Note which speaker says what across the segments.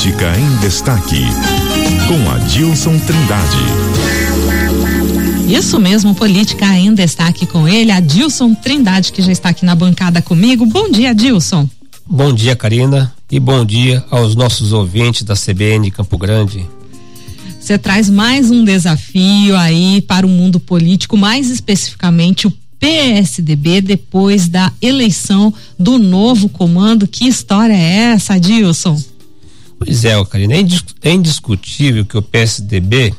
Speaker 1: Política em Destaque, com Adilson Trindade.
Speaker 2: Isso mesmo, Política em Destaque com ele, Adilson Trindade, que já está aqui na bancada comigo. Bom dia, Adilson.
Speaker 3: Bom dia, Karina, e bom dia aos nossos ouvintes da CBN Campo Grande.
Speaker 2: Você traz mais um desafio aí para o mundo político, mais especificamente o PSDB depois da eleição do novo comando. Que história é essa, Adilson?
Speaker 3: Pois é, Karina, é indiscutível que o PSDB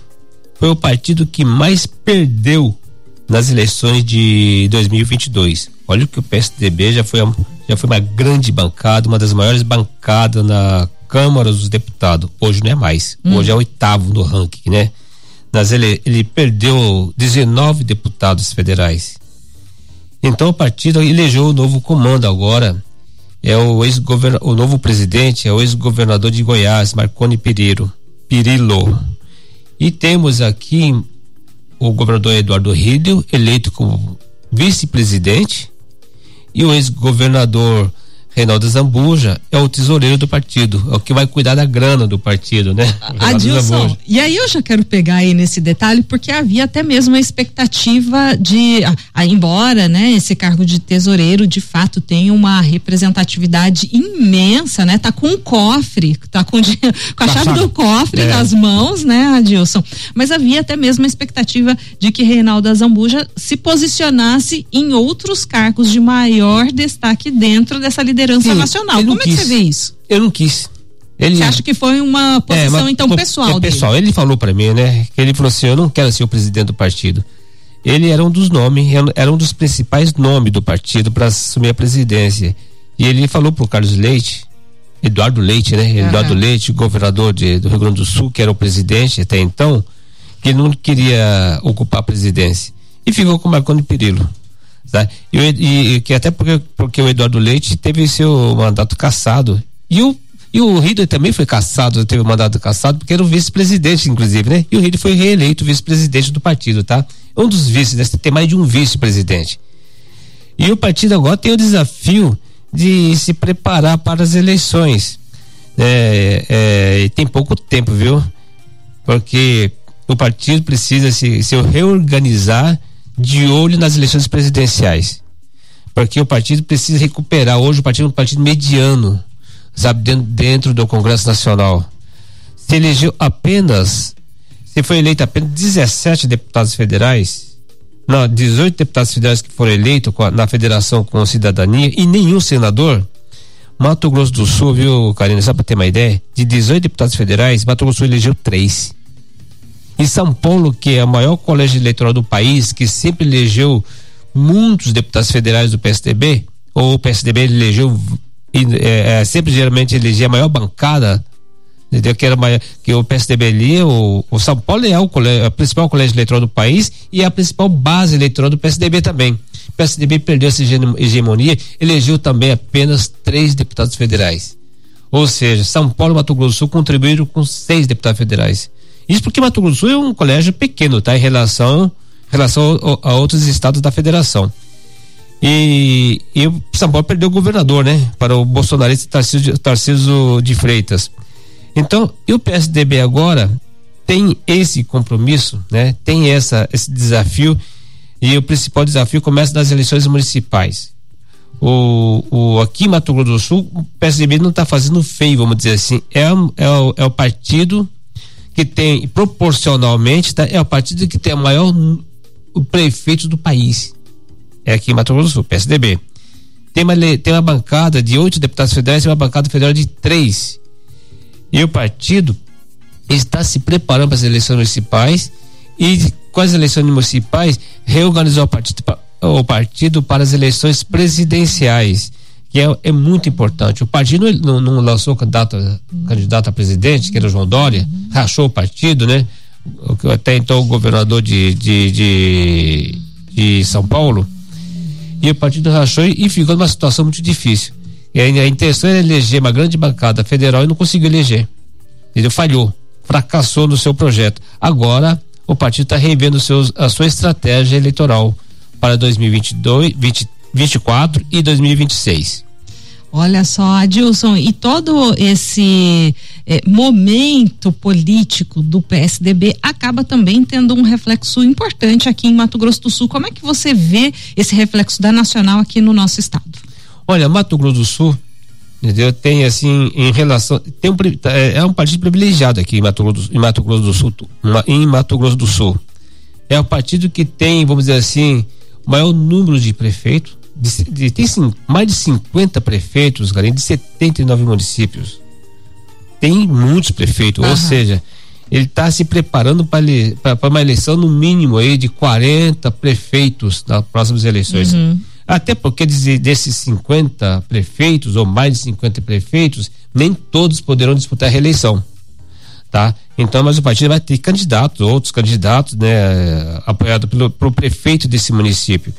Speaker 3: foi o partido que mais perdeu nas eleições de 2022. Olha que o PSDB já foi, já foi uma grande bancada, uma das maiores bancadas na Câmara dos Deputados. Hoje não é mais. Hum. Hoje é oitavo no ranking, né? Nas ele, ele perdeu 19 deputados federais. Então o partido elegeu o novo comando agora é o ex o novo presidente é o ex-governador de Goiás, Marconi Pereiro, Pirillo. E temos aqui o governador Eduardo Rídio, eleito como vice-presidente, e o ex-governador Reinaldo Zambuja é o tesoureiro do partido, é o que vai cuidar da grana do partido, né?
Speaker 2: Adilson, e aí eu já quero pegar aí nesse detalhe, porque havia até mesmo a expectativa de, a, embora, né, esse cargo de tesoureiro de fato tem uma representatividade imensa, né? Tá com um cofre, tá com, com a tá chave do cofre é. nas mãos, né, Adilson? Mas havia até mesmo a expectativa de que Reinaldo Zambuja se posicionasse em outros cargos de maior destaque dentro dessa liderança liderança Sim, nacional. Como é que você vê isso?
Speaker 3: Eu não quis.
Speaker 2: Ele, você acha que foi uma é, posição é, então pessoal?
Speaker 3: É pessoal. Ele falou para mim, né? Que ele falou assim: eu não quero ser o presidente do partido. Ele era um dos nomes, era um dos principais nomes do partido para assumir a presidência. E ele falou pro Carlos Leite, Eduardo Leite, né? Uhum. Eduardo Leite, governador de, do Rio Grande do Sul, que era o presidente até então, que ele não queria ocupar a presidência. E ficou com o Marconi Perillo. Tá? E, e, que até porque, porque o Eduardo Leite teve seu mandato cassado. E o, e o Rider também foi cassado, teve o mandato cassado, porque era o vice-presidente, inclusive, né? E o Rider foi reeleito vice-presidente do partido, tá? Um dos vices, né? tem mais de um vice-presidente. E o partido agora tem o desafio de se preparar para as eleições. É, é, tem pouco tempo, viu? Porque o partido precisa se, se reorganizar de olho nas eleições presidenciais. Porque o partido precisa recuperar. Hoje o partido é um partido mediano, sabe, dentro, dentro do Congresso Nacional. Se elegeu apenas, se foi eleito apenas 17 deputados federais, não, 18 deputados federais que foram eleitos a, na federação com cidadania e nenhum senador. Mato Grosso do Sul, viu, Karina, só para ter uma ideia, de 18 deputados federais, Mato Grosso do Sul elegeu três. Em São Paulo, que é o maior colégio eleitoral do país, que sempre elegeu muitos deputados federais do PSDB, ou o PSDB elegeu, é, é, sempre geralmente elegia a maior bancada, entendeu? Que, era maior, que o PSDB ali, o, o São Paulo é o, colégio, o principal colégio eleitoral do país e é a principal base eleitoral do PSDB também. O PSDB perdeu essa hegemonia, elegeu também apenas três deputados federais. Ou seja, São Paulo e Mato Grosso do Sul contribuíram com seis deputados federais. Isso porque Mato Grosso do Sul é um colégio pequeno, tá? Em relação, relação a, a outros estados da federação. E, e o São Paulo perdeu o governador, né? Para o bolsonarista Tarcísio, Tarcísio de Freitas. Então, e o PSDB agora tem esse compromisso, né? Tem essa, esse desafio e o principal desafio começa nas eleições municipais. O, o aqui em Mato Grosso do Sul, o PSDB não está fazendo feio, vamos dizer assim. É, é, é o partido que tem proporcionalmente tá, é o partido que tem o maior o prefeito do país. É aqui em Mato Grosso do Sul, PSDB. Tem uma, tem uma bancada de oito deputados federais e uma bancada federal de três. E o partido está se preparando para as eleições municipais e com as eleições municipais reorganizou o partido, o partido para as eleições presidenciais que é, é muito importante. O partido não, não lançou candidato, candidato a presidente, que era o João Dória, rachou o partido, né? Até então o governador de, de, de, de São Paulo. E o partido rachou e, e ficou numa situação muito difícil. E a, a intenção era eleger uma grande bancada federal e não conseguiu eleger. Ele falhou, fracassou no seu projeto. Agora o partido está revendo seus, a sua estratégia eleitoral para 2022, 2024 e 2026.
Speaker 2: Olha só, Adilson, e todo esse eh, momento político do PSDB acaba também tendo um reflexo importante aqui em Mato Grosso do Sul. Como é que você vê esse reflexo da Nacional aqui no nosso estado?
Speaker 3: Olha, Mato Grosso do Sul, entendeu? Tem assim, em relação, tem um, é, é um partido privilegiado aqui em Mato Grosso, em Mato Grosso do Sul, em Mato Grosso do Sul. É o partido que tem, vamos dizer assim, maior número de prefeitos de, de, tem sim, mais de 50 prefeitos, galera, de 79 municípios. Tem muitos prefeitos, uhum. ou seja, ele está se preparando para uma eleição no mínimo aí de 40 prefeitos nas próximas eleições. Uhum. Até porque desses 50 prefeitos, ou mais de 50 prefeitos, nem todos poderão disputar a reeleição. Tá? Então, mas o partido vai ter candidatos, outros candidatos, né, apoiado pelo, pelo prefeito desse município.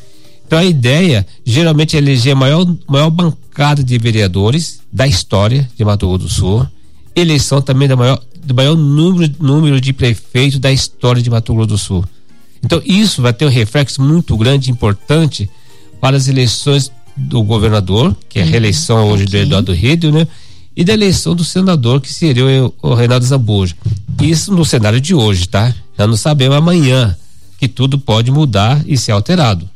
Speaker 3: Então a ideia geralmente é eleger a maior, maior bancada de vereadores da história de Mato Grosso do Sul, eleição também da maior, do maior número, número de prefeitos da história de Mato Grosso do Sul. Então isso vai ter um reflexo muito grande, importante para as eleições do governador, que é a uhum. reeleição hoje do Eduardo Rídio, né? E da eleição do senador, que seria o, o Reinaldo Zambuja. Isso no cenário de hoje, tá? Já não sabemos amanhã que tudo pode mudar e ser alterado.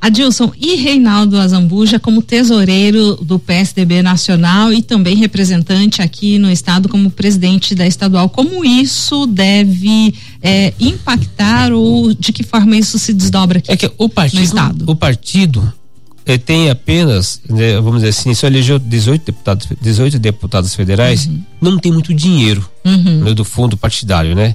Speaker 2: Adilson, e Reinaldo Azambuja como tesoureiro do PSDB Nacional e também representante aqui no estado como presidente da estadual, como isso deve é, impactar ou de que forma isso se desdobra aqui
Speaker 3: é que o partido,
Speaker 2: no estado?
Speaker 3: O partido eh, tem apenas, né, vamos dizer assim, só elegeu 18 deputados, 18 deputados federais, uhum. não tem muito dinheiro uhum. né, do fundo partidário, né?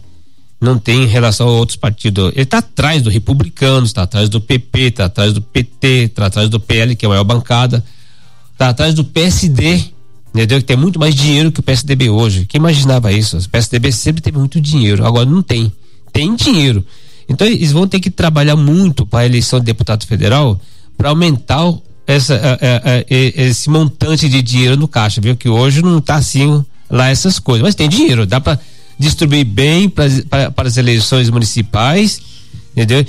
Speaker 3: Não tem em relação a outros partidos. Ele está atrás do Republicano, está atrás do PP, está atrás do PT, está atrás do PL, que é a maior bancada, está atrás do PSD, entendeu? Que tem muito mais dinheiro que o PSDB hoje. Quem imaginava isso? O PSDB sempre teve muito dinheiro, agora não tem. Tem dinheiro. Então eles vão ter que trabalhar muito para a eleição de deputado federal para aumentar essa, esse montante de dinheiro no caixa, viu? Que hoje não está assim lá essas coisas, mas tem dinheiro, dá para distribuir bem para, para as eleições municipais, entendeu?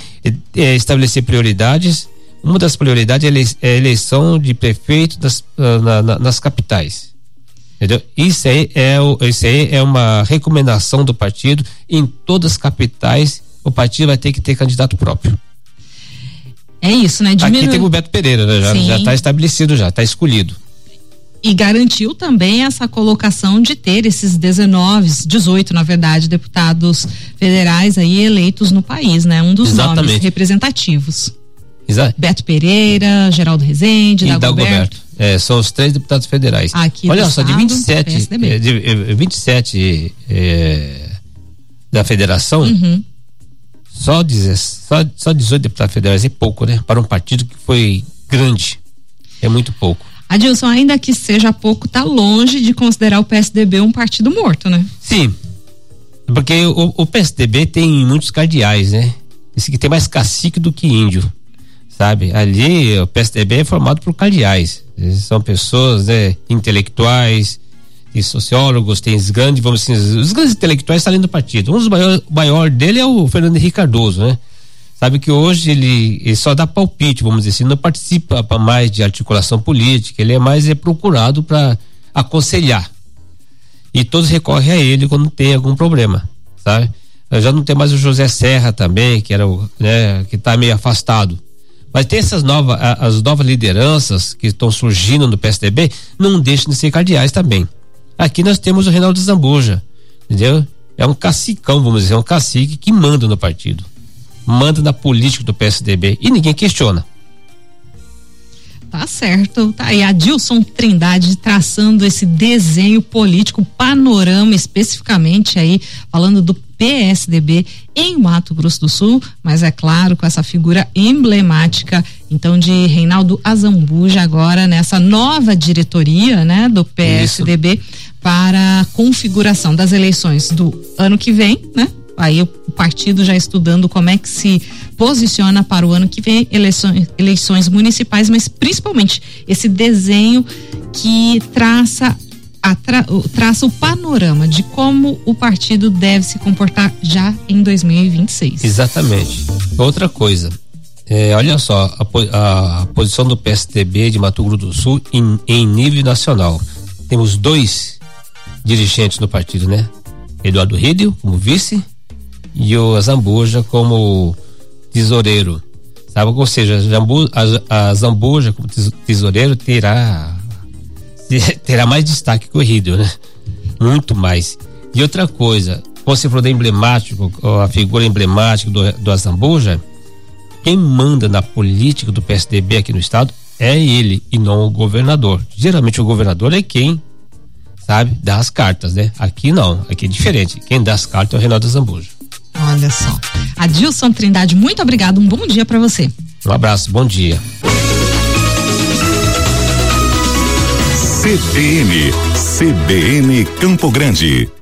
Speaker 3: É, estabelecer prioridades. Uma das prioridades é a eleição de prefeito das, ah, na, na, nas capitais. Entendeu? Isso aí, é, isso aí é uma recomendação do partido. Em todas as capitais, o partido vai ter que ter candidato próprio.
Speaker 2: É isso, né?
Speaker 3: Diminu... Aqui tem o Beto Pereira, né? já está estabelecido, já está escolhido
Speaker 2: e garantiu também essa colocação de ter esses 19, 18, na verdade, deputados federais aí eleitos no país, né? Um dos Exatamente. nomes representativos. Exato. Beto Pereira, Geraldo Rezende, e Dagoberto.
Speaker 3: É, são os três deputados federais.
Speaker 2: Aqui
Speaker 3: Olha só, de 27, é, de 27 é, da federação, uhum. só, só, só 18 deputados federais é pouco, né? Para um partido que foi grande. É muito pouco.
Speaker 2: Adilson, ainda que seja pouco, tá longe de considerar o PSDB um partido morto, né?
Speaker 3: Sim. Porque o, o PSDB tem muitos cardeais, né? Esse que tem mais cacique do que índio, sabe? Ali o PSDB é formado por cardeais. são pessoas, né, intelectuais, tem sociólogos, tem os grandes, vamos assim, os grandes intelectuais saindo do partido. Um dos maiores maior dele é o Fernando Henrique Cardoso, né? Sabe que hoje ele, ele só dá palpite, vamos dizer assim, não participa mais de articulação política, ele é mais é procurado para aconselhar. E todos recorrem a ele quando tem algum problema, sabe? Já não tem mais o José Serra também, que era o, né, que está meio afastado. Mas tem essas novas, as novas lideranças que estão surgindo no PSDB, não deixam de ser cardeais também. Aqui nós temos o Reinaldo Zambuja, entendeu? É um cacicão, vamos dizer, é um cacique que manda no partido manda na política do PSDB e ninguém questiona.
Speaker 2: Tá certo. Tá aí Adilson Trindade traçando esse desenho político, panorama especificamente aí, falando do PSDB em Mato Grosso do Sul, mas é claro, com essa figura emblemática, então, de Reinaldo Azambuja, agora nessa nova diretoria, né, do PSDB, Isso. para a configuração das eleições do ano que vem, né? aí o partido já estudando como é que se posiciona para o ano que vem, eleições, eleições municipais, mas principalmente esse desenho que traça tra, traça o panorama de como o partido deve se comportar já em 2026.
Speaker 3: Exatamente. Outra coisa, É, olha só, a, a, posição do PSDB de Mato Grosso do Sul em, em nível nacional. Temos dois dirigentes no partido, né? Eduardo Rídio como vice e o Zambuja como tesoureiro. Sabe? Ou seja, a, Zambuja como tesoureiro terá terá mais destaque que o Rídio, né? Muito mais. E outra coisa, você falou da emblemático, a figura emblemática do, do Azambuja, quem manda na política do PSDB aqui no estado é ele e não o governador. Geralmente o governador é quem, sabe, dá as cartas, né? Aqui não, aqui é diferente. Quem dá as cartas é o Renato Zambuja.
Speaker 2: Olha só. Adilson Trindade, muito obrigado. Um bom dia para você.
Speaker 3: Um abraço, bom dia.
Speaker 1: CBN, CBN Campo Grande.